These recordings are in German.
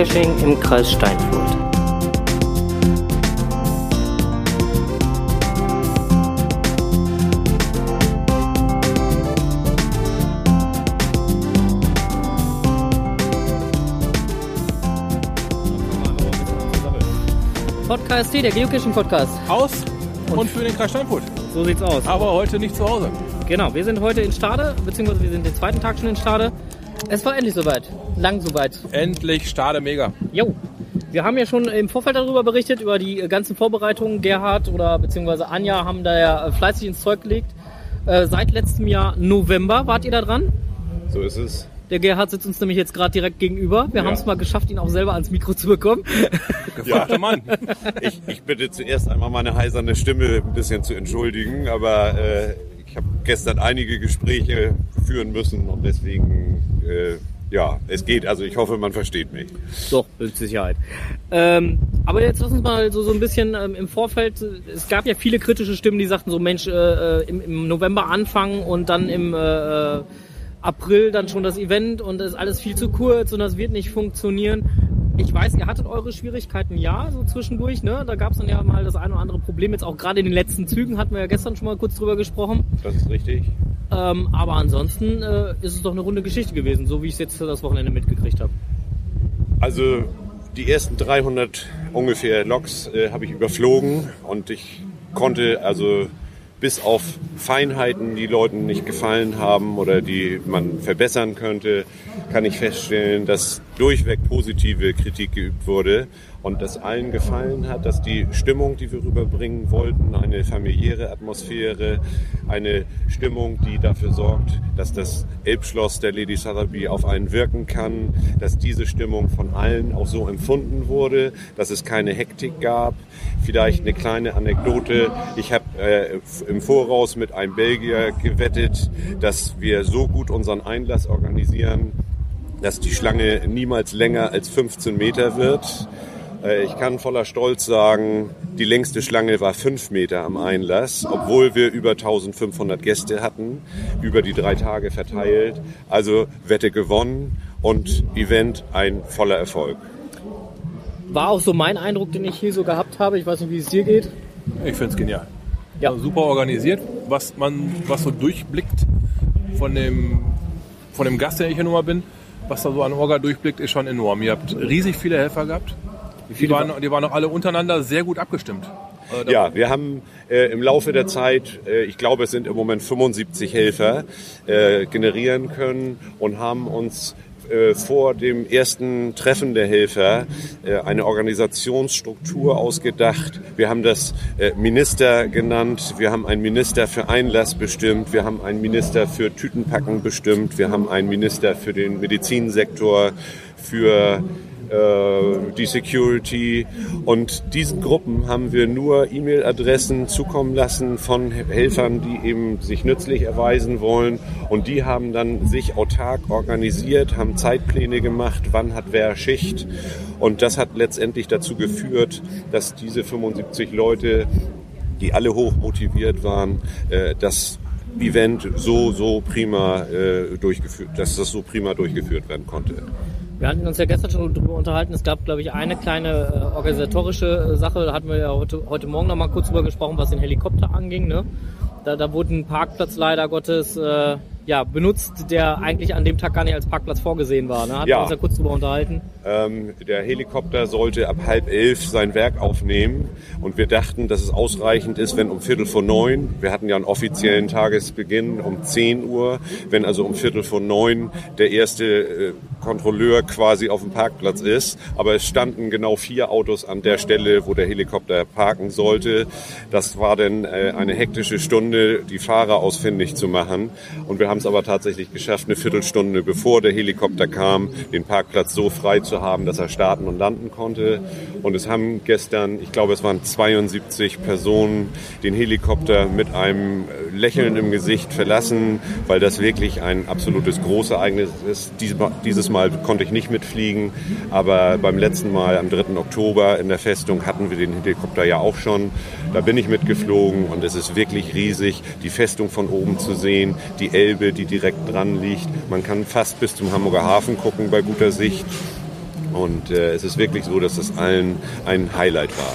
Geocaching im Kreis Steinfurt. Podcast T, der Geocaching-Podcast. Aus und, für den Kreis Steinfurt. So sieht's aus. Aber heute nicht zu Hause. Genau, wir sind heute in Stade, beziehungsweise wir sind den zweiten Tag schon in Stade. Es war endlich soweit. Lang soweit. Endlich Stade mega. Jo. Wir haben ja schon im Vorfeld darüber berichtet, über die ganzen Vorbereitungen. Gerhard oder beziehungsweise Anja haben da ja fleißig ins Zeug gelegt. Äh, seit letztem Jahr November wart ihr da dran. So ist es. Der Gerhard sitzt uns nämlich jetzt gerade direkt gegenüber. Wir Ja. haben es mal geschafft, ihn auch selber ans Mikro zu bekommen. Gefragter Mann. Ich, ich bitte zuerst einmal meine heiserne Stimme ein bisschen zu entschuldigen, aber äh, ich habe gestern einige Gespräche führen müssen und deswegen, äh, ja, es geht. Also ich hoffe, man versteht mich. Doch, mit Sicherheit. Ähm, aber jetzt lass uns mal so, so ein bisschen ähm, im Vorfeld, es gab ja viele kritische Stimmen, die sagten so, Mensch, äh, äh, im, im November anfangen und dann im äh, äh, April dann schon das Event und das ist alles viel zu kurz und das wird nicht funktionieren. Ich weiß, ihr hattet eure Schwierigkeiten, ja, so zwischendurch, ne? Da gab es dann ja mal das ein oder andere Problem. Jetzt auch gerade in den letzten Zügen hatten wir ja gestern schon mal kurz drüber gesprochen. Das ist richtig. Ähm, aber ansonsten äh, ist es doch eine runde Geschichte gewesen, so wie ich es jetzt das Wochenende mitgekriegt habe. Also die ersten 300 ungefähr Loks äh, habe ich überflogen und ich konnte also bis auf Feinheiten, die Leuten nicht gefallen haben oder die man verbessern könnte, kann ich feststellen, dass durchweg positive Kritik geübt wurde und dass allen gefallen hat, dass die Stimmung, die wir rüberbringen wollten, eine familiäre Atmosphäre, eine Stimmung, die dafür sorgt, dass das Elbschloss der Lady Sotheby auf einen wirken kann, dass diese Stimmung von allen auch so empfunden wurde, dass es keine Hektik gab. Vielleicht eine kleine Anekdote. Ich habe äh, im Voraus mit einem Belgier gewettet, dass wir so gut unseren Einlass organisieren, dass die Schlange niemals länger als 15 Meter wird. Äh, Ich kann voller Stolz sagen, die längste Schlange war 5 Meter am Einlass, obwohl wir über 1500 Gäste hatten, über die drei Tage verteilt. Also Wette gewonnen und Event ein voller Erfolg. War auch so mein Eindruck, den ich hier so gehabt habe. Ich weiß nicht, wie es dir geht. Ich finde es genial. Ja. Also super organisiert, was man, was so durchblickt von dem, von dem Gast, der ich hier nun mal bin, was da so an Orga durchblickt, ist schon enorm. Ihr habt riesig viele Helfer gehabt. Die waren, die waren auch alle untereinander sehr gut abgestimmt. Äh, Ja, wir haben äh, im Laufe der Zeit, äh, ich glaube, es sind im Moment 75 Helfer, äh, generieren können und haben uns äh, vor dem ersten Treffen der Helfer äh, eine Organisationsstruktur ausgedacht. Wir haben das äh, Minister genannt, wir haben einen Minister für Einlass bestimmt, wir haben einen Minister für Tütenpacken bestimmt, wir haben einen Minister für den Medizinsektor, für die Security. Und diesen Gruppen haben wir nur E-Mail-Adressen zukommen lassen von Helfern, die eben sich nützlich erweisen wollen. Und die haben dann sich autark organisiert, haben Zeitpläne gemacht, wann hat wer Schicht. Und das hat letztendlich dazu geführt, dass diese 75 Leute, die alle hoch motiviert waren, äh, das Event so, so prima äh, durchgeführt, dass das so prima durchgeführt werden konnte. Wir hatten uns ja gestern schon darüber unterhalten. Es gab, glaube ich, eine kleine äh, organisatorische äh, Sache. Da hatten wir ja heute, heute Morgen noch mal kurz drüber gesprochen, was den Helikopter anging. Ne? Da, da wurde ein Parkplatz leider Gottes äh, ja, benutzt, der eigentlich an dem Tag gar nicht als Parkplatz vorgesehen war. Ne? Hatten Ja. wir uns ja kurz drüber unterhalten. Ähm, der Helikopter sollte ab halb elf sein Werk aufnehmen und wir dachten, dass es ausreichend ist, wenn um Viertel vor neun, wir hatten ja einen offiziellen Tagesbeginn um 10 Uhr, wenn also um Viertel vor neun der erste äh, Kontrolleur quasi auf dem Parkplatz ist. Aber es standen genau vier Autos an der Stelle, wo der Helikopter parken sollte. Das war dann äh, eine hektische Stunde, die Fahrer ausfindig zu machen. Und wir haben es aber tatsächlich geschafft, eine Viertelstunde bevor der Helikopter kam, den Parkplatz so frei zu haben, dass er starten und landen konnte. Und es haben gestern, ich glaube, es waren 72 Personen, den Helikopter mit einem Lächeln im Gesicht verlassen, weil das wirklich ein absolutes Großereignis ist. Dieses Mal konnte ich nicht mitfliegen, aber beim letzten Mal, am 3. Oktober in der Festung, hatten wir den Helikopter ja auch schon. Da bin ich mitgeflogen und es ist wirklich riesig, die Festung von oben zu sehen, die Elbe, die direkt dran liegt. Man kann fast bis zum Hamburger Hafen gucken bei guter Sicht. Und äh, es ist wirklich so, dass das allen ein Highlight war.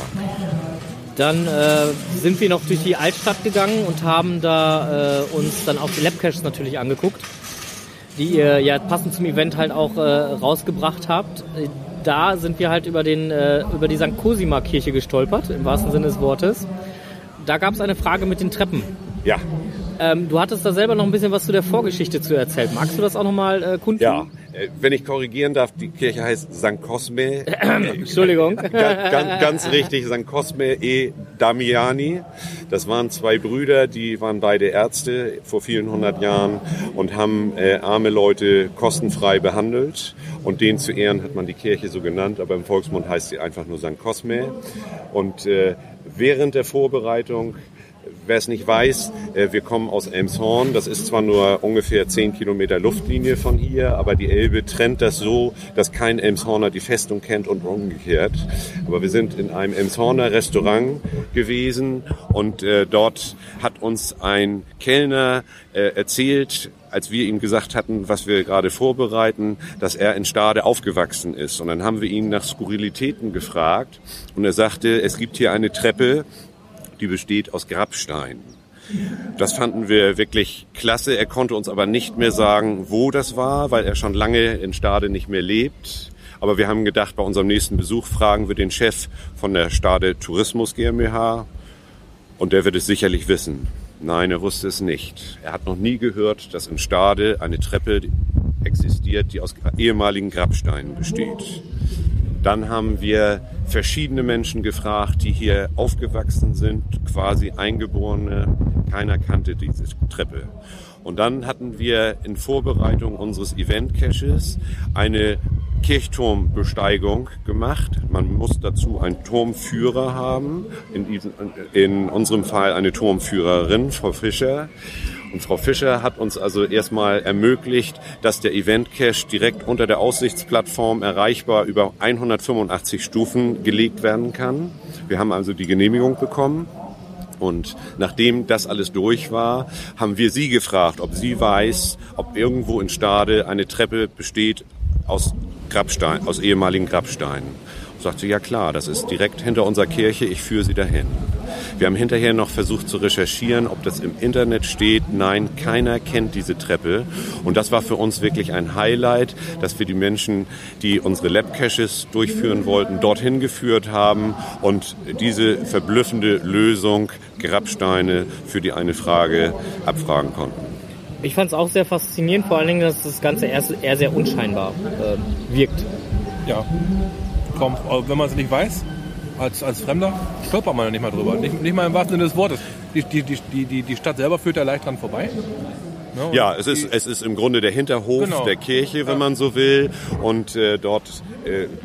Dann äh, sind wir noch durch die Altstadt gegangen und haben da äh, uns dann auch die Labcaches natürlich angeguckt, die ihr ja passend zum Event halt auch äh, rausgebracht habt. Da sind wir halt über, den, äh, über die St. Cosima Kirche gestolpert, im wahrsten Sinne des Wortes. Da gab es eine Frage mit den Treppen. Ja, Ähm, du hattest da selber noch ein bisschen was zu der Vorgeschichte zu erzählen. Magst du das auch nochmal äh, kundtun? ja. Äh, Wenn ich korrigieren darf, die Kirche heißt St. Cosme. Entschuldigung. ganz, ganz, ganz richtig, St. Cosme e Damiani. Das waren zwei Brüder, die waren beide Ärzte vor vielen hundert Jahren und haben äh, arme Leute kostenfrei behandelt. Und denen zu Ehren hat man die Kirche so genannt, aber im Volksmund heißt sie einfach nur St. Cosme. Und äh, während der Vorbereitung Wer es nicht weiß, äh, wir kommen aus Elmshorn. Das ist zwar nur ungefähr 10 Kilometer Luftlinie von hier, aber die Elbe trennt das so, dass kein Elmshorner die Festung kennt und umgekehrt. Aber wir sind in einem Elmshorner Restaurant gewesen und äh, dort hat uns ein Kellner äh, erzählt, als wir ihm gesagt hatten, was wir gerade vorbereiten, dass er in Stade aufgewachsen ist. Und dann haben wir ihn nach Skurrilitäten gefragt und er sagte, es gibt hier eine Treppe, die besteht aus Grabsteinen. Das fanden wir wirklich klasse. Er konnte uns aber nicht mehr sagen, wo das war, weil er schon lange in Stade nicht mehr lebt. Aber wir haben gedacht, bei unserem nächsten Besuch fragen wir den Chef von der Stade Tourismus GmbH und der wird es sicherlich wissen. Nein, er wusste es nicht. Er hat noch nie gehört, dass in Stade eine Treppe existiert, die aus ehemaligen Grabsteinen besteht. Dann haben wir verschiedene Menschen gefragt, die hier aufgewachsen sind, quasi Eingeborene. Keiner kannte diese Treppe. Und dann hatten wir in Vorbereitung unseres Event-Caches eine Kirchturmbesteigung gemacht. Man muss dazu einen Turmführer haben, in, diesem, in unserem Fall eine Turmführerin, Frau Fischer. Und Frau Fischer hat uns also erstmal ermöglicht, dass der Event Cache direkt unter der Aussichtsplattform erreichbar über 185 Stufen gelegt werden kann. Wir haben also die Genehmigung bekommen. Und nachdem das alles durch war, haben wir sie gefragt, ob sie weiß, ob irgendwo in Stade eine Treppe besteht aus Grabstein, aus ehemaligen Grabsteinen. Und sagte, ja klar, das ist direkt hinter unserer Kirche, ich führe sie dahin. Wir haben hinterher noch versucht zu recherchieren, ob das im Internet steht. Nein, keiner kennt diese Treppe. Und das war für uns wirklich ein Highlight, dass wir die Menschen, die unsere Lab-Caches durchführen wollten, dorthin geführt haben und diese verblüffende Lösung, Grabsteine, für die eine Frage abfragen konnten. Ich fand es auch sehr faszinierend, vor allen Dingen, dass das Ganze eher, eher sehr unscheinbar äh, wirkt. Ja. Komm, aber wenn man es nicht weiß, als, als Fremder, stolpert man ja nicht mal drüber. Nicht, nicht mal im wahrsten Sinne des Wortes. Die, die, die, die, die Stadt selber führt da leicht dran vorbei. Ne? Ja, es ist, es ist im Grunde der Hinterhof Genau. der Kirche, wenn Ja. man so will. Und äh, dort äh,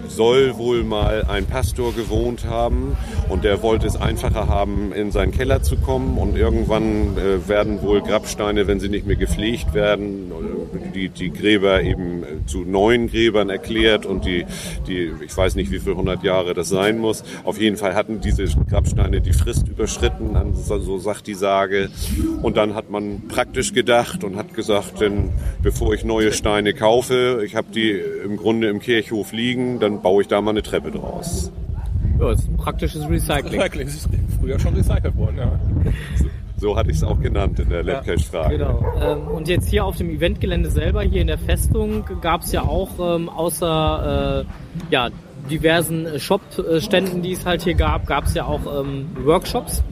soll wohl mal ein Pastor gewohnt haben. Und der wollte es einfacher haben, in seinen Keller zu kommen. Und irgendwann äh, werden wohl Grabsteine, wenn sie nicht mehr gepflegt werden, äh, die, die Gräber eben äh, zu neuen Gräbern erklärt. Und die, die, ich weiß nicht, wie viele hundert Jahre das sein muss. Auf jeden Fall hatten diese Grabsteine die Frist überschritten, so sagt die Sage. Und dann hat man praktisch gedacht und hat gesagt, denn bevor ich neue Steine kaufe, ich habe die im Grunde im Kirchhof liegen, dann baue ich da mal eine Treppe draus. Ja, ist ein praktisches Recycling. Recycling ist früher schon recycelt worden, ja. So hatte ich es auch genannt in der Labcache-Frage. Genau. Ähm, und jetzt hier auf dem Eventgelände selber, hier in der Festung, gab es ja auch ähm, außer äh, ja, diversen Shop-Ständen, die es halt hier gab, gab es ja auch ähm, Workshops.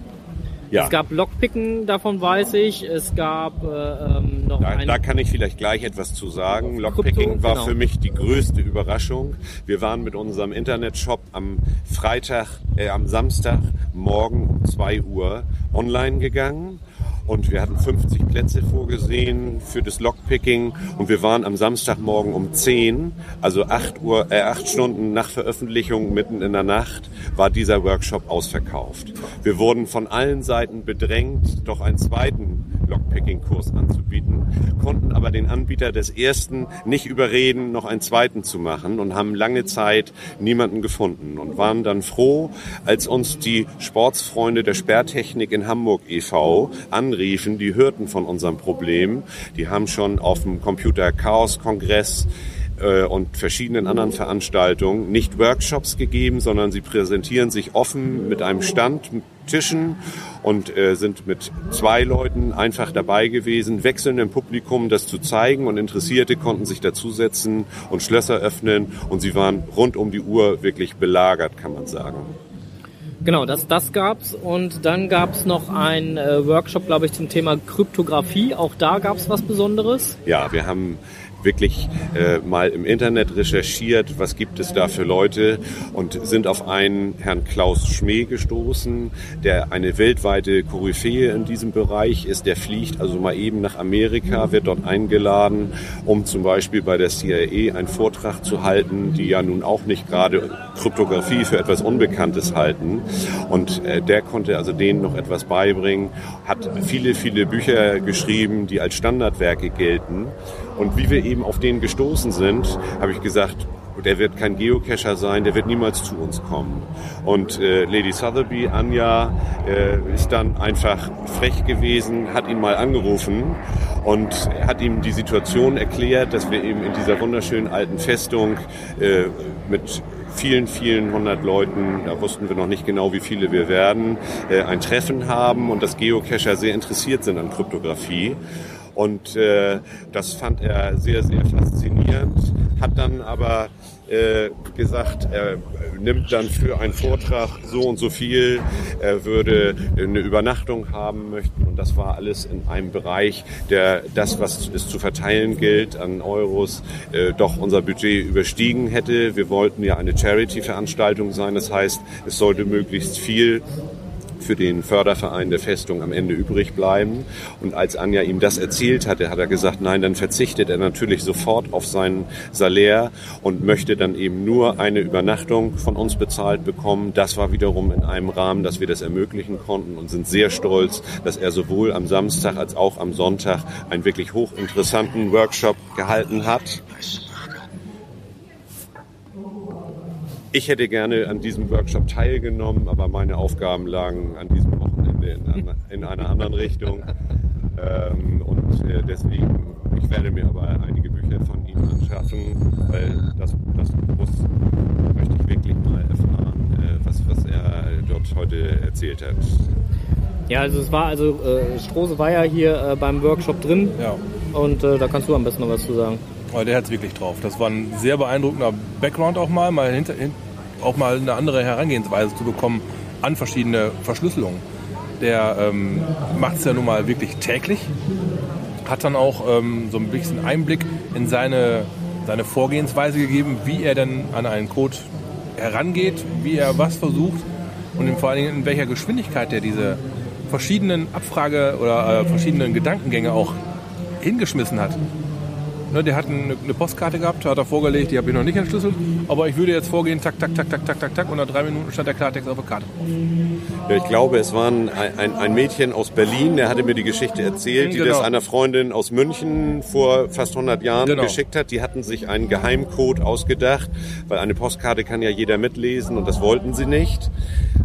Ja. Es gab Lockpicken, davon weiß ich. Es gab äh, ähm, noch Da, da kann ich vielleicht gleich etwas zu sagen. Lockpicking Krypto, war genau. für mich die größte Überraschung. Wir waren mit unserem Internetshop am Freitag, äh, am Samstag morgen um 2 Uhr online gegangen. Und wir hatten 50 Plätze vorgesehen für das Lockpicking. Und wir waren am Samstagmorgen um 10, also 8 Uhr, äh, 8 Stunden nach Veröffentlichung mitten in der Nacht, war dieser Workshop ausverkauft. Wir wurden von allen Seiten bedrängt, doch einen zweiten Lockpicking-Kurs anzubieten, konnten aber den Anbieter des ersten nicht überreden, noch einen zweiten zu machen und haben lange Zeit niemanden gefunden und waren dann froh, als uns die Sportsfreunde der Sperrtechnik in Hamburg e.V. anriefen, die hörten von unserem Problem. Die haben schon auf dem Computer Chaos Kongress äh, und verschiedenen anderen Veranstaltungen nicht Workshops gegeben, sondern sie präsentieren sich offen mit einem Stand, mit Tischen und äh, sind mit zwei Leuten einfach dabei gewesen, wechselnd im Publikum das zu zeigen und Interessierte konnten sich dazusetzen und Schlösser öffnen und sie waren rund um die Uhr wirklich belagert, kann man sagen. Genau, das, das gab's und dann gab's noch einen äh, Workshop, glaube ich, zum Thema Kryptographie. Auch da gab's was Besonderes. Ja, wir haben wirklich äh, mal im Internet recherchiert, was gibt es da für Leute und sind auf einen Herrn Klaus Schmee gestoßen, der eine weltweite Koryphäe in diesem Bereich ist. Der fliegt also mal eben nach Amerika, wird dort eingeladen, um zum Beispiel bei der CIA einen Vortrag zu halten, die ja nun auch nicht gerade Kryptographie für etwas Unbekanntes halten. Und äh, der konnte also denen noch etwas beibringen, hat viele, viele Bücher geschrieben, die als Standardwerke gelten. Und wie wir eben auf den gestoßen sind, habe ich gesagt, der wird kein Geocacher sein, der wird niemals zu uns kommen. Und äh, Lady Sotheby, Anja, äh, ist dann einfach frech gewesen, hat ihn mal angerufen und hat ihm die Situation erklärt, dass wir eben in dieser wunderschönen alten Festung äh, mit vielen, vielen hundert Leuten, da wussten wir noch nicht genau, wie viele wir werden, äh, ein Treffen haben und dass Geocacher sehr interessiert sind an Kryptographie. Und äh, das fand er sehr, sehr faszinierend, hat dann aber äh, gesagt, er nimmt dann für einen Vortrag so und so viel, er würde eine Übernachtung haben möchten und das war alles in einem Bereich, der das, was es zu verteilen gilt an Euros, äh, doch unser Budget überstiegen hätte. Wir wollten ja eine Charity-Veranstaltung sein, das heißt, es sollte möglichst viel für den Förderverein der Festung am Ende übrig bleiben. Und als Anja ihm das erzählt hatte, hat er gesagt, nein, dann verzichtet er natürlich sofort auf sein Salär und möchte dann eben nur eine Übernachtung von uns bezahlt bekommen. Das war wiederum in einem Rahmen, dass wir das ermöglichen konnten und sind sehr stolz, dass er sowohl am Samstag als auch am Sonntag einen wirklich hochinteressanten Workshop gehalten hat. Ich hätte gerne an diesem Workshop teilgenommen, aber meine Aufgaben lagen an diesem Wochenende in, einer, in einer anderen Richtung. Ähm, und äh, deswegen, ich werde mir aber einige Bücher von ihm anschaffen, weil das, das muss, möchte ich wirklich mal erfahren, äh, was, was er dort heute erzählt hat. Ja, also es war also äh, Strose war ja hier äh, beim Workshop drin Ja. und äh, da kannst du am besten noch was zu sagen. Aber der hat es wirklich drauf. Das war ein sehr beeindruckender Background auch mal, mal hinter, hin, auch mal eine andere Herangehensweise zu bekommen an verschiedene Verschlüsselungen. Der ähm, macht es ja nun mal wirklich täglich, hat dann auch ähm, so ein bisschen Einblick in seine, seine Vorgehensweise gegeben, wie er denn an einen Code herangeht, wie er was versucht und vor allen Dingen in welcher Geschwindigkeit er diese verschiedenen Abfrage- oder äh, verschiedenen Gedankengänge auch hingeschmissen hat. Ne, der hat eine, eine Postkarte gehabt, hat er vorgelegt, die habe ich noch nicht entschlüsselt, aber ich würde jetzt vorgehen, tak, tak, tak, tak, tak, tak, tak, und nach drei Minuten stand der Klartext auf der Karte. Ja, ich glaube, es war ein, ein, ein Mädchen aus Berlin, der hatte mir die Geschichte erzählt, die Genau. das einer Freundin aus München vor fast 100 Jahren Genau. geschickt hat. Die hatten sich einen Geheimcode ausgedacht, weil eine Postkarte kann ja jeder mitlesen und das wollten sie nicht.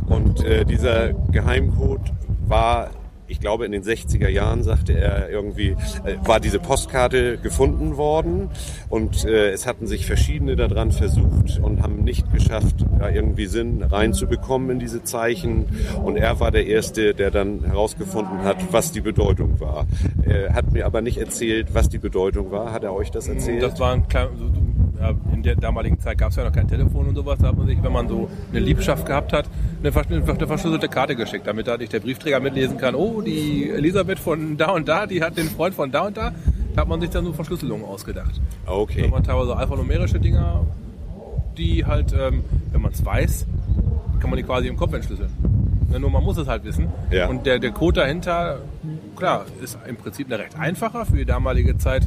Und äh, dieser Geheimcode war ich glaube in den 60er Jahren, sagte er irgendwie, äh, war diese Postkarte gefunden worden und äh, es hatten sich verschiedene daran versucht und haben nicht geschafft, da irgendwie Sinn reinzubekommen in diese Zeichen. Und er war der Erste, der dann herausgefunden hat, was die Bedeutung war. Er hat mir aber nicht erzählt, was die Bedeutung war. Hat er euch das erzählt? Das war ein klein, so, so, ja, in der damaligen Zeit gab es ja noch kein Telefon und sowas. Da hat man sich, wenn man so eine Liebschaft gehabt hat, eine, vers- eine verschlüsselte Karte geschickt, damit da nicht der Briefträger mitlesen kann, oh, die Elisabeth von da und da, die hat den Freund von da und da. Da hat man sich dann so Verschlüsselungen ausgedacht. okay. Da waren teilweise alphanumerische Dinger, die halt, ähm, wenn man es weiß, kann man die quasi im Kopf entschlüsseln. Nur man muss es halt wissen. Ja. Und der, der Code dahinter, klar, ist im Prinzip eine recht einfacher. Für die damalige Zeit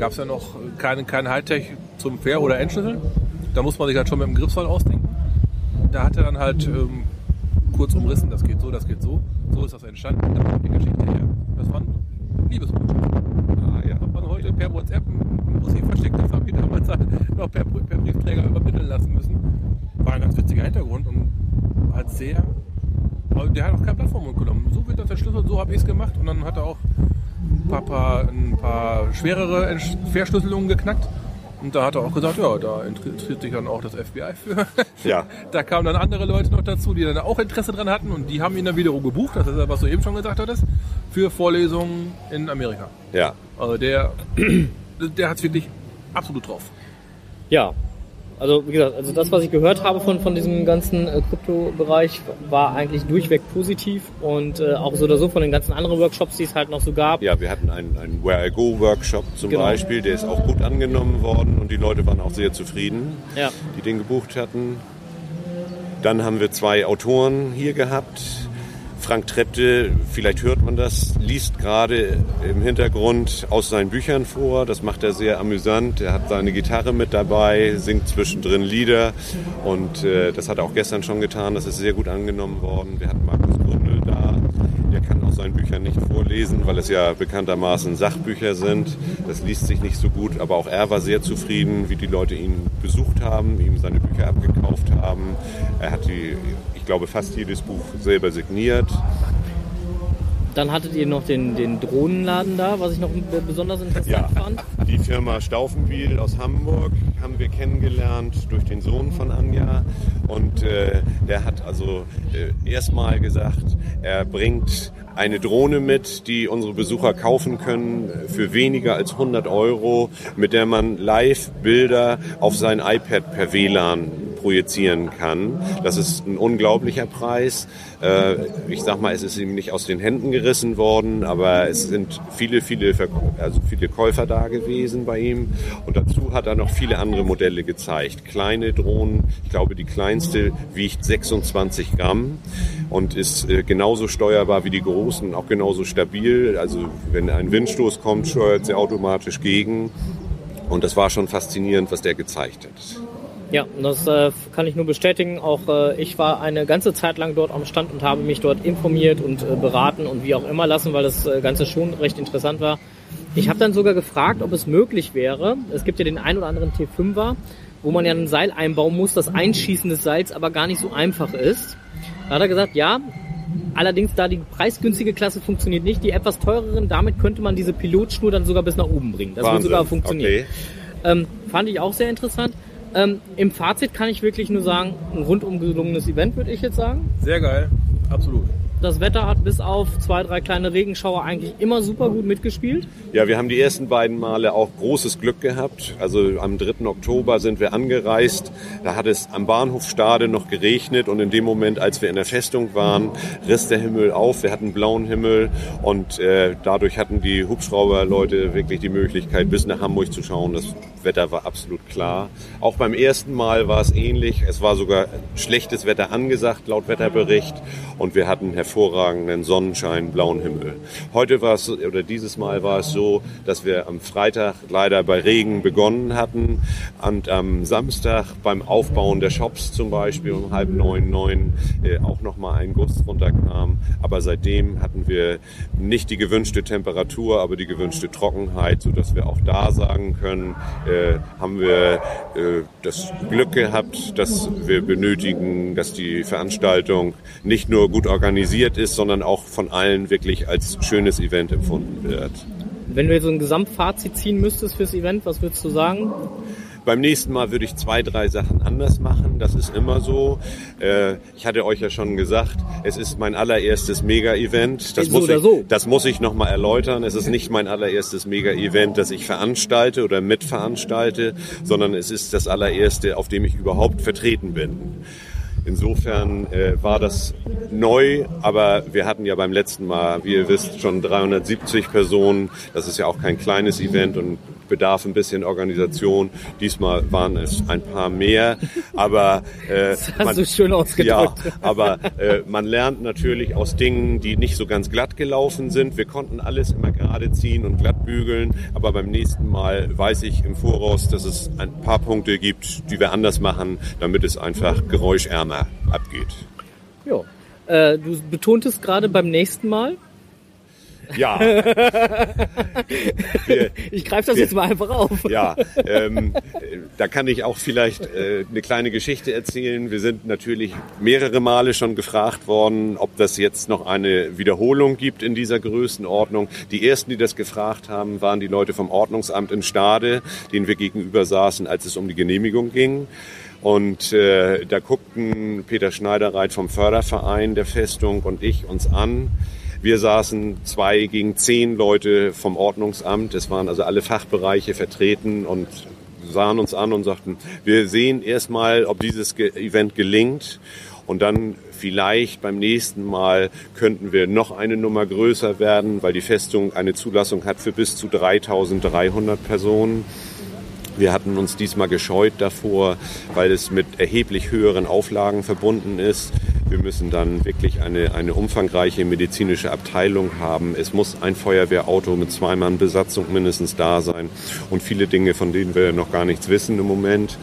gab es ja noch keinen kein Hightech zum Fair- oder Entschlüsseln. Da muss man sich halt schon mit dem Griffsoll ausdenken. Da hat er dann halt ähm, kurz umrissen, das geht so, das geht so. So ist das entstanden. Da kommt die Geschichte her. Das waren Liebesbotschaften. Ah, ja. Hat man heute per WhatsApp ein Bussi verschickt, das haben die damals halt noch per, per Briefträger übermitteln lassen müssen. War ein ganz witziger Hintergrund und halt sehr. aber Der hat auch kein Blatt vom genommen. So wird das verschlüsselt, so habe ich es gemacht und dann hat er auch paar, paar, ein paar schwerere Entsch- Verschlüsselungen geknackt. Und da hat er auch gesagt, ja, da interessiert sich dann auch das FBI für. Ja. Da kamen dann andere Leute noch dazu, die dann auch Interesse dran hatten und die haben ihn dann wiederum gebucht, das ist ja, was du eben schon gesagt hattest, für Vorlesungen in Amerika. Ja. Also der, der hat es wirklich absolut drauf. Ja, also wie gesagt, also das, was ich gehört habe von, von diesem ganzen äh, Kryptobereich, war eigentlich durchweg positiv und äh, auch so oder so von den ganzen anderen Workshops, die es halt noch so gab. Ja, wir hatten einen, einen Where I Go Workshop zum Genau. Beispiel, der ist auch gut angenommen worden und die Leute waren auch sehr zufrieden, Ja. die den gebucht hatten. Dann haben wir zwei Autoren hier gehabt. Frank Trepte, vielleicht hört man das, liest gerade im Hintergrund aus seinen Büchern vor. Das macht er sehr amüsant. Er hat seine Gitarre mit dabei, singt zwischendrin Lieder und äh, das hat er auch gestern schon getan. Das ist sehr gut angenommen worden. Wir hatten Markus Gründel da. Der kann aus seinen Büchern nicht vorlesen, weil es ja bekanntermaßen Sachbücher sind. Das liest sich nicht so gut, aber auch er war sehr zufrieden, wie die Leute ihn besucht haben, ihm seine Bücher abgekauft haben. Er hat die, glaube, fast jedes Buch selber signiert. Dann hattet ihr noch den, den Drohnenladen da, was ich noch besonders interessant fand. Die Firma Staufenbiel aus Hamburg haben wir kennengelernt durch den Sohn von Anja. Und äh, der hat also äh, erstmal gesagt, er bringt eine Drohne mit, die unsere Besucher kaufen können für weniger als 100 Euro, mit der man live Bilder auf sein iPad per WLAN projizieren kann. Das ist ein unglaublicher Preis. Äh, Ich sag mal, es ist ihm nicht aus den Händen gerissen worden, aber es sind viele, viele, also viele Käufer da gewesen bei ihm. Und dazu hat er noch viele andere Modelle gezeigt. Kleine Drohnen, ich glaube, die kleinste wiegt 26 Gramm und ist äh, genauso steuerbar wie die großen auch genauso stabil. Also wenn ein Windstoß kommt, steuert sie automatisch gegen. Und das war schon faszinierend, was der gezeigt hat. Ja, das äh, kann ich nur bestätigen. Auch äh, ich war eine ganze Zeit lang dort am Stand und habe mich dort informiert und äh, beraten und wie auch immer lassen, weil das äh, Ganze schon recht interessant war. Ich habe dann sogar gefragt, ob es möglich wäre. Es gibt ja den ein oder anderen T5er, wo man ja ein Seil einbauen muss, das Einschießen des Seils aber gar nicht so einfach ist. Da hat er gesagt, ja. Allerdings, da die preisgünstige Klasse funktioniert nicht, die etwas teureren, damit könnte man diese Pilotschnur dann sogar bis nach oben bringen. Das würde Wahnsinn. sogar funktionieren. Okay. Ähm, fand ich auch sehr interessant. Ähm, Im Fazit kann ich wirklich nur sagen, ein rundum gelungenes Event, würde ich jetzt sagen. Sehr geil, absolut. Das Wetter hat bis auf zwei, drei kleine Regenschauer eigentlich immer super gut mitgespielt. Ja, wir haben die ersten beiden Male auch großes Glück gehabt. Also am 3. Oktober sind wir angereist. Da hat es am Bahnhof Stade noch geregnet und in dem Moment, als wir in der Festung waren, riss der Himmel auf. Wir hatten blauen Himmel und äh, dadurch hatten die Hubschrauberleute wirklich die Möglichkeit, bis nach Hamburg zu schauen. Das Wetter war absolut klar. Auch beim ersten Mal war es ähnlich. Es war sogar schlechtes Wetter angesagt laut Wetterbericht und wir hatten hervorragenden Sonnenschein, blauen Himmel. Heute war es oder dieses Mal war es so, dass wir am Freitag leider bei Regen begonnen hatten und am Samstag beim Aufbauen der Shops zum Beispiel um halb neun, neun äh, auch noch mal ein Guss runterkam. Aber seitdem hatten wir nicht die gewünschte Temperatur, aber die gewünschte Trockenheit, so dass wir auch da sagen können, äh, haben wir äh, das Glück gehabt, dass wir benötigen, dass die Veranstaltung nicht nur gut organisiert ist, sondern auch von allen wirklich als schönes Event empfunden wird. Wenn du jetzt so ein Gesamtfazit ziehen müsstest fürs Event, was würdest du sagen? Beim nächsten Mal würde ich zwei, drei Sachen anders machen. Das ist immer so. Äh, ich hatte euch ja schon gesagt, es ist mein allererstes Mega-Event. Das, So muss oder ich- so. das muss ich nochmal erläutern. Es ist nicht mein allererstes Mega-Event, das ich veranstalte oder mitveranstalte, sondern es ist das allererste, auf dem ich überhaupt vertreten bin. Insofern äh, war das neu, aber wir hatten ja beim letzten Mal, wie ihr wisst, schon 370 Personen. Das ist ja auch kein kleines Event und bedarf ein bisschen Organisation. Diesmal waren es ein paar mehr, aber äh, hast du schön ausgedrückt. Ja, aber äh, man lernt natürlich aus Dingen, die nicht so ganz glatt gelaufen sind. Wir konnten alles immer gerade ziehen und glatt bügeln, aber beim nächsten Mal weiß ich im Voraus, dass es ein paar Punkte gibt, die wir anders machen, damit es einfach geräuschärmer abgeht. Ja. Äh, du betontest gerade beim nächsten Mal. Ja. Wir, ich greife das wir, jetzt mal einfach auf. Ja, ähm, da kann ich auch vielleicht äh, eine kleine Geschichte erzählen. Wir sind natürlich mehrere Male schon gefragt worden, ob das jetzt noch eine Wiederholung gibt in dieser Größenordnung. Die ersten, die das gefragt haben, waren die Leute vom Ordnungsamt in Stade, denen wir gegenüber saßen, als es um die Genehmigung ging. Und äh, da guckten Peter Schneiderreit vom Förderverein der Festung und ich uns an. Wir saßen zwei gegen zehn Leute vom Ordnungsamt. Es waren also alle Fachbereiche vertreten und sahen uns an und sagten, wir sehen erstmal, ob dieses Event gelingt. Und dann vielleicht beim nächsten Mal könnten wir noch eine Nummer größer werden, weil die Festung eine Zulassung hat für bis zu 3300 Personen. Wir hatten uns diesmal gescheut davor, weil es mit erheblich höheren Auflagen verbunden ist. Wir müssen dann wirklich eine, eine umfangreiche medizinische Abteilung haben. Es muss ein Feuerwehrauto mit zwei Mann Besatzung mindestens da sein und viele Dinge, von denen wir noch gar nichts wissen im Moment.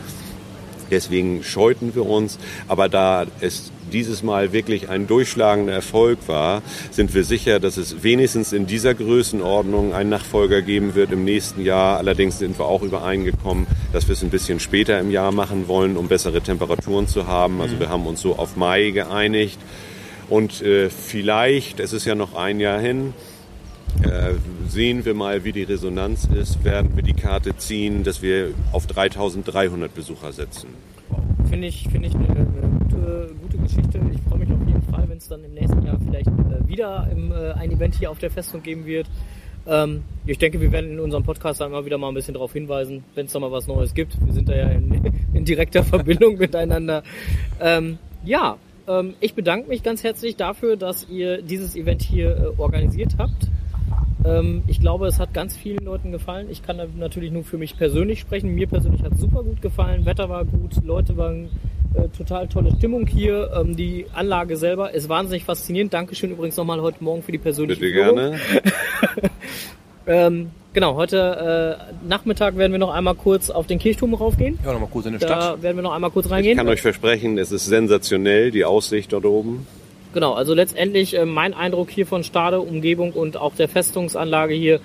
Deswegen scheuten wir uns. Aber da es dieses Mal wirklich ein durchschlagender Erfolg war, sind wir sicher, dass es wenigstens in dieser Größenordnung einen Nachfolger geben wird im nächsten Jahr. Allerdings sind wir auch übereingekommen, dass wir es ein bisschen später im Jahr machen wollen, um bessere Temperaturen zu haben. Also wir haben uns so auf Mai geeinigt. Und äh, vielleicht, es ist ja noch ein Jahr hin, äh, sehen wir mal, wie die Resonanz ist, werden wir die Karte ziehen, dass wir auf 3300 Besucher setzen. Finde ich, finde ich eine, gute, gute, Geschichte. Ich freue mich auf jeden Fall, wenn es dann im nächsten Jahr vielleicht äh, wieder im, äh, ein Event hier auf der Festung geben wird. Ähm, ich denke, wir werden in unserem Podcast immer wieder mal ein bisschen darauf hinweisen, wenn es da mal was Neues gibt. Wir sind da ja in, in direkter Verbindung miteinander. Ähm, ja, ähm, ich bedanke mich ganz herzlich dafür, dass ihr dieses Event hier äh, organisiert habt. Ähm, ich glaube, es hat ganz vielen Leuten gefallen. Ich kann natürlich nur für mich persönlich sprechen. Mir persönlich hat es super gut gefallen. Wetter war gut, Leute waren äh, total tolle Stimmung hier. Ähm, die Anlage selber ist wahnsinnig faszinierend. Dankeschön übrigens nochmal heute Morgen für die persönliche Bitte Führung. gerne. ähm, genau, heute äh, Nachmittag werden wir noch einmal kurz auf den Kirchturm raufgehen. Ja, nochmal kurz in die da Stadt. Da werden wir noch einmal kurz reingehen. Ich kann euch versprechen, es ist sensationell, die Aussicht dort oben. Genau, also letztendlich äh, mein Eindruck hier von Stade, Umgebung und auch der Festungsanlage hier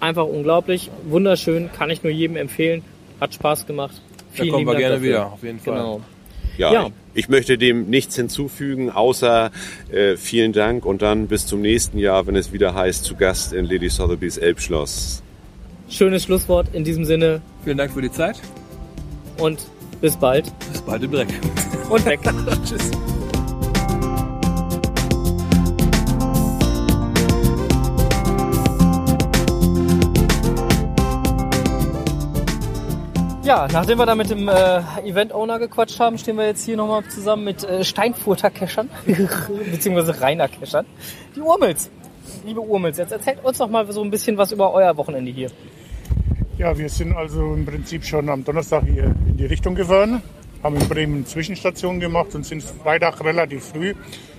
einfach unglaublich. Wunderschön, kann ich nur jedem empfehlen. Hat Spaß gemacht. Vielen da kommen wir gerne dafür. wieder, auf jeden Fall. Genau. Ja, ja, ich möchte dem nichts hinzufügen, außer äh, vielen Dank und dann bis zum nächsten Jahr, wenn es wieder heißt, zu Gast in Lady Sotheby's Elbschloss. Schönes Schlusswort in diesem Sinne. Vielen Dank für die Zeit. Und bis bald. Bis bald im Dreck. Und weg. Tschüss. Ja, nachdem wir da mit dem äh, Event-Owner gequatscht haben, stehen wir jetzt hier nochmal zusammen mit äh, Steinfurter Keschern, beziehungsweise Rainer Keschern, die Urmels. Liebe Urmels, jetzt erzählt uns doch mal so ein bisschen was über euer Wochenende hier. Ja, wir sind also im Prinzip schon am Donnerstag hier in die Richtung gefahren, haben in Bremen Zwischenstation gemacht und sind Freitag relativ früh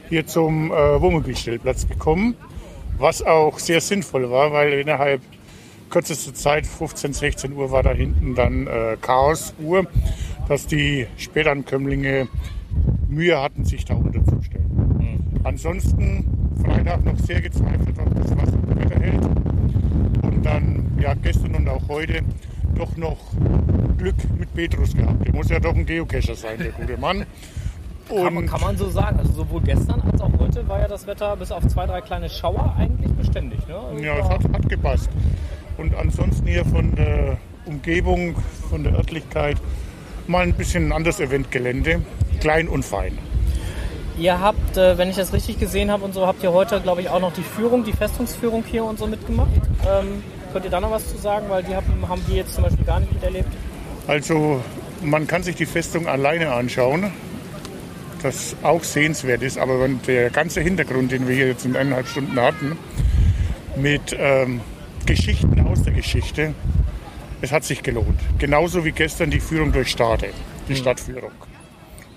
hier zum äh, Wohnmobilstellplatz gekommen, was auch sehr sinnvoll war, weil innerhalb kürzeste Zeit, 15, 16 Uhr, war da hinten dann äh, Chaos-Uhr, dass die Spätankömmlinge Mühe hatten, sich da unterzustellen. Mhm. Ansonsten Freitag noch sehr gezweifelt, ob das Wasser Wetter hält. Und dann, ja, gestern und auch heute doch noch Glück mit Petrus gehabt. Der muss ja doch ein Geocacher sein, der gute Mann. Kann man, kann, man so sagen. Also sowohl gestern als auch heute war ja das Wetter bis auf zwei, drei kleine Schauer eigentlich beständig. Ne? Also ja, es hat, hat gepasst. Und ansonsten hier von der Umgebung, von der Örtlichkeit, mal ein bisschen ein anderes Eventgelände, klein und fein. Ihr habt, äh, wenn ich das richtig gesehen habe und so, habt ihr heute, glaube ich, auch noch die Führung, die Festungsführung hier und so mitgemacht. Ähm, könnt ihr da noch was zu sagen? Weil die haben, haben die jetzt zum Beispiel gar nicht miterlebt. Also man kann sich die Festung alleine anschauen, das auch sehenswert ist, aber wenn der ganze Hintergrund, den wir hier jetzt in eineinhalb Stunden hatten, mit ähm, Geschichten aus der Geschichte. Es hat sich gelohnt. Genauso wie gestern die Führung durch Stade, die mhm. Stadtführung.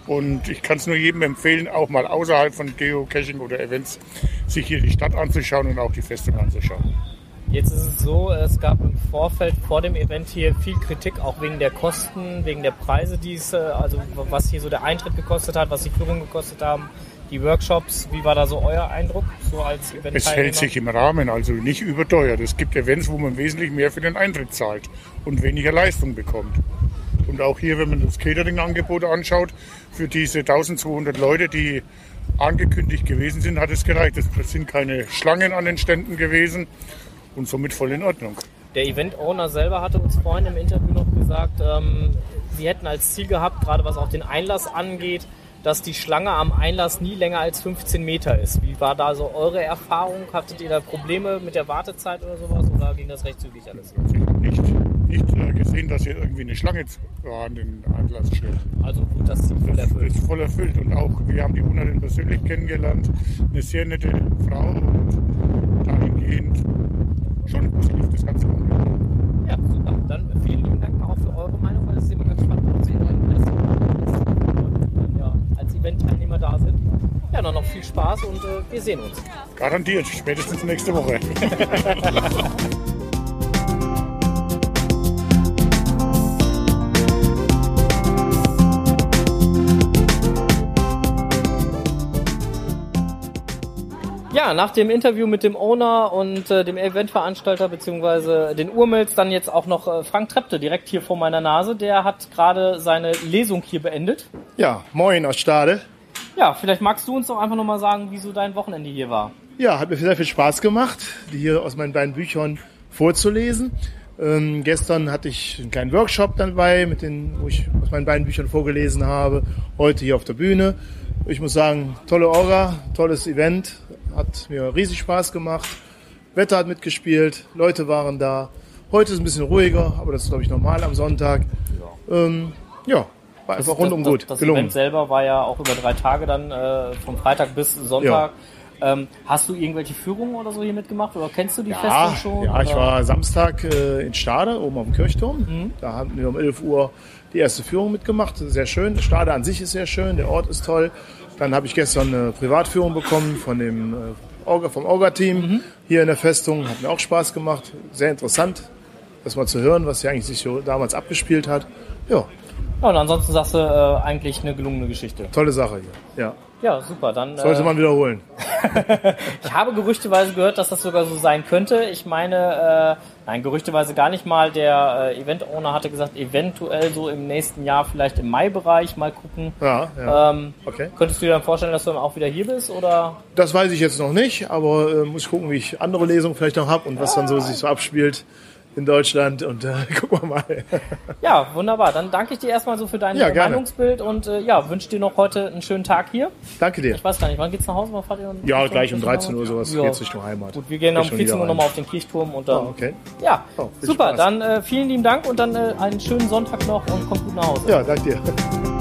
Und ich kann es nur jedem empfehlen, auch mal außerhalb von Geocaching oder Events sich hier die Stadt anzuschauen und auch die Festung anzuschauen. Jetzt ist es so, es gab im Vorfeld vor dem Event hier viel Kritik, auch wegen der Kosten, wegen der Preise, die es, äh, also was hier so der Eintritt gekostet hat, was die Führung gekostet haben. Die Workshops, wie war da so euer Eindruck, so als Event Es hält sich im Rahmen, also nicht überteuert. Es gibt Events, wo man wesentlich mehr für den Eintritt zahlt und weniger Leistung bekommt. Und auch hier, wenn man das Catering-Angebot anschaut, für diese 1200 Leute, die angekündigt gewesen sind, hat es gereicht. Es sind keine Schlangen an den Ständen gewesen und somit voll in Ordnung. Der Event-Owner selber hatte uns vorhin im Interview noch gesagt, ähm, sie hätten als Ziel gehabt, gerade was auch den Einlass angeht, dass die Schlange am Einlass nie länger als 15 Meter ist. Wie war da so eure Erfahrung? Hattet ihr da Probleme mit der Wartezeit oder sowas oder ging das recht zügig alles? Ich habe nicht, nicht äh, gesehen, dass hier irgendwie eine Schlange an den Einlass steht. Also gut, das ist voll Das erfüllt. ist voll erfüllt. Und auch, wir haben die Ownerin persönlich kennengelernt. Eine sehr nette Frau und dahingehend schon positiv das Ganze umgeht. Ja, super. Dann vielen lieben Dank auch für eure Meinung, weil das ist immer ganz spannend zu sehen, weil das dann ja als Event-Teilnehmer da sind. Ja, dann noch viel Spaß und äh, wir sehen uns. Garantiert, spätestens nächste Woche. Ja, nach dem Interview mit dem Owner und äh, dem Eventveranstalter beziehungsweise den Urmels dann jetzt auch noch äh, Frank Trepte direkt hier vor meiner Nase. Der hat gerade seine Lesung hier beendet. Ja, moin aus Stade. Ja, vielleicht magst du uns doch einfach nochmal sagen, wie so dein Wochenende hier war. Ja, hat mir sehr viel Spaß gemacht, die hier aus meinen beiden Büchern vorzulesen. Ähm, gestern hatte ich einen kleinen Workshop dabei, mit den, wo ich aus meinen beiden Büchern vorgelesen habe. Heute hier auf der Bühne. Ich muss sagen, tolle Aura, tolles Event, hat mir riesig Spaß gemacht. Wetter hat mitgespielt, Leute waren da. Heute ist ein bisschen ruhiger, aber das ist glaube ich normal am Sonntag. Ähm, ja, war einfach rundum das, gut, Das, das gelungen. Event selber war ja auch über drei Tage dann, äh, vom Freitag bis Sonntag. Ähm, hast du irgendwelche Führungen oder so hier mitgemacht oder kennst du die Ja, Festung schon? ja ich oder? war Samstag äh, in Stade, oben auf dem Kirchturm. Mhm. Da haben wir um 11 Uhr die erste Führung mitgemacht. Sehr schön. Stade an sich ist sehr schön, der Ort ist toll. Dann habe ich gestern eine Privatführung bekommen von dem äh, Orga, vom Orga-Team Mhm. hier in der Festung. Hat mir auch Spaß gemacht. Sehr interessant, das mal zu hören, was hier eigentlich sich so damals abgespielt hat. Ja, Ja, und ansonsten sagst du äh, eigentlich eine gelungene Geschichte. tolle Sache hier. Ja, Ja, super. Dann sollte äh, man wiederholen. Ich habe gerüchteweise gehört, dass das sogar so sein könnte. Ich meine, äh, nein, gerüchteweise gar nicht mal. Der äh, Event-Owner hatte gesagt, eventuell so im nächsten Jahr, vielleicht im Mai-Bereich, mal gucken. Ja, ja. Ähm, Okay. Könntest du dir dann vorstellen, dass du dann auch wieder hier bist? Oder? Das weiß ich jetzt noch nicht, aber äh, muss ich gucken, wie ich andere Lesungen vielleicht noch habe und was dann so sich so abspielt in Deutschland und äh, gucken wir mal. Ja, wunderbar. Dann danke ich dir erstmal so für dein Ja. Meinungsbild und äh, ja, wünsche dir noch heute einen schönen Tag hier. Danke dir. Ich weiß gar nicht, wann geht's nach Hause? Wann fahrt ihr? Ja, gleich um Richtung 13 Uhr sowas Ja. geht's Richtung Heimat. Gut, wir gehen um Richtung 14 Uhr nochmal auf den Kirchturm und dann. Ah, okay. Ja, Oh, super. Spaß. Dann äh, vielen lieben Dank und dann äh, einen schönen Sonntag noch und kommt gut nach Hause. Ja, danke dir.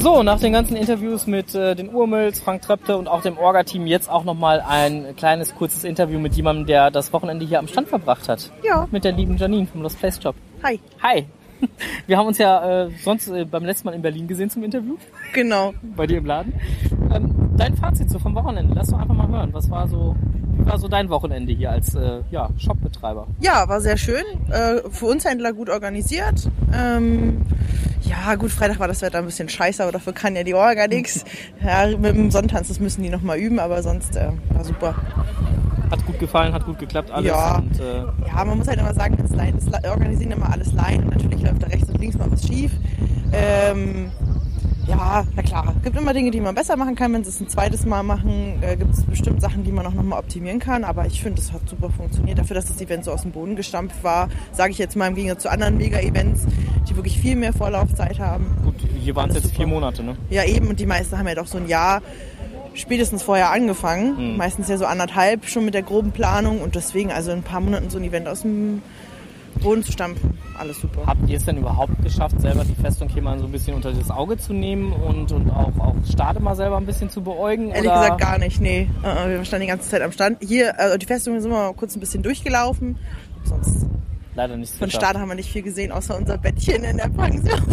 So, nach den ganzen Interviews mit äh, den Urmels, Frank Tröpte und auch dem Orga-Team jetzt auch nochmal ein kleines, kurzes Interview mit jemandem, der das Wochenende hier am Stand verbracht hat. Ja. Mit der lieben Janine vom Lost Place Shop. Hi. Hi. Wir haben uns ja äh, sonst äh, beim letzten Mal in Berlin gesehen zum Interview, Genau. bei dir im Laden. Ähm, dein Fazit so vom Wochenende, lass doch einfach mal hören. Was war so, wie war so dein Wochenende hier als äh, ja, Shopbetreiber? Ja, war sehr schön. Äh, für uns Händler gut organisiert. Ähm, ja, gut, Freitag war das Wetter ein bisschen scheiße, aber dafür kann ja die Orga nix. Ja, mit dem Sonntanz, das müssen die nochmal üben, aber sonst äh, war super. Hat gut gefallen, hat gut geklappt alles. Ja. Und, äh, Ja, man muss halt immer sagen, Li- organisieren immer alles Line. Und natürlich läuft da rechts und links mal was schief. Ähm, ja, na klar. Gibt immer Dinge, die man besser machen kann. Wenn sie es ein zweites Mal machen, äh, gibt es bestimmt Sachen, die man auch nochmal optimieren kann. Aber ich finde, es hat super funktioniert. Dafür, dass das Event so aus dem Boden gestampft war, sage ich jetzt mal im Gegensatz zu anderen Mega-Events, die wirklich viel mehr Vorlaufzeit haben. gut, hier waren es jetzt vier super. Monate, ne? Ja, eben. Und die meisten haben ja doch so ein Jahr spätestens vorher angefangen. Meistens ja so anderthalb schon mit der groben Planung. Und deswegen also in ein paar Monaten so ein Event aus dem Boden zu stampfen. Alles super. Habt ihr es denn überhaupt geschafft, selber die Festung hier mal so ein bisschen unter das Auge zu nehmen und, und auch, auch Stade mal selber ein bisschen zu beäugen? Ehrlich oder? gesagt gar nicht, nee. Äh, äh, Wir standen die ganze Zeit am Stand. Hier, also die Festung sind wir mal kurz ein bisschen durchgelaufen. Sonst Leider nicht von Stade haben wir nicht viel gesehen, außer unser Bettchen in der Pension.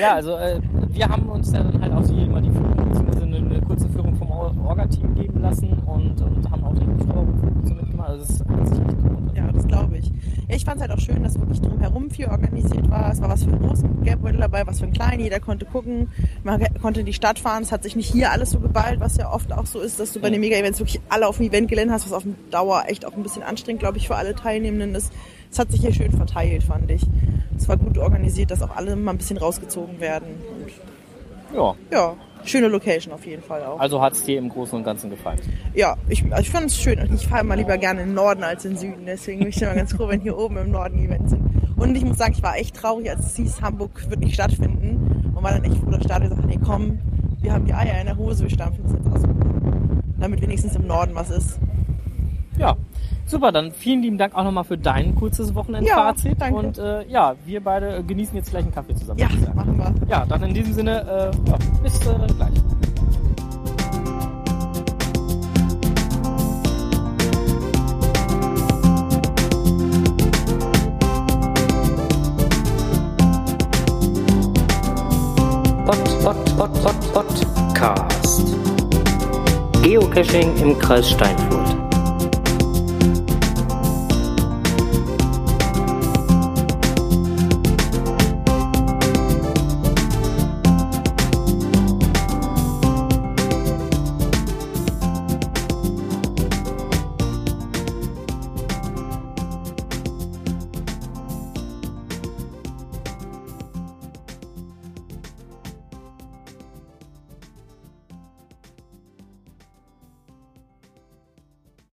Ja, also äh, wir haben uns ja dann halt auch hier mal die Führung, beziehungsweise eine, eine kurze Führung vom Orga-Team geben lassen und, und haben auch den so mitgemacht. Also das hat sich echt. Ja, das glaube ich. Ja, ich fand es halt auch schön, dass wirklich drumherum viel organisiert war. Es war was für einen großen Geldbeutel dabei, was für einen kleinen. Jeder konnte gucken. Man konnte in die Stadt fahren. Es hat sich nicht hier alles so geballt, was ja oft auch so ist, dass du bei den Mega-Events wirklich alle auf dem Eventgelände hast, was auf Dauer echt auch ein bisschen anstrengend, glaube ich, für alle Teilnehmenden ist. Es hat sich hier schön verteilt, fand ich. Es war gut organisiert, dass auch alle mal ein bisschen rausgezogen werden. Und Ja, ja, schöne Location auf jeden Fall auch. also hat es dir im Großen und Ganzen gefallen. Ja, ich, ich fand es schön. Ich fahre immer lieber gerne in den Norden als in den Süden. Deswegen bin ich immer ganz froh, wenn hier oben im Norden Events sind. Und ich muss sagen, ich war echt traurig, als es hieß, Hamburg wird nicht stattfinden. Und war dann echt froh, dass Stadion gesagt hat, nee, komm, wir haben die Eier in der Hose, wir stampfen das jetzt aus. Damit wenigstens im Norden was ist. Ja, super. Dann vielen lieben Dank auch nochmal für dein kurzes Wochenendfazit. Ja, danke. Und äh, ja, wir beide äh, genießen jetzt gleich einen Kaffee zusammen. Ja, machen wir. Ja, dann in diesem Sinne, äh, ja, bis äh, gleich. Pod, Pod, Pod, Pod, Podcast. Geocaching im Kreis Steinfurt.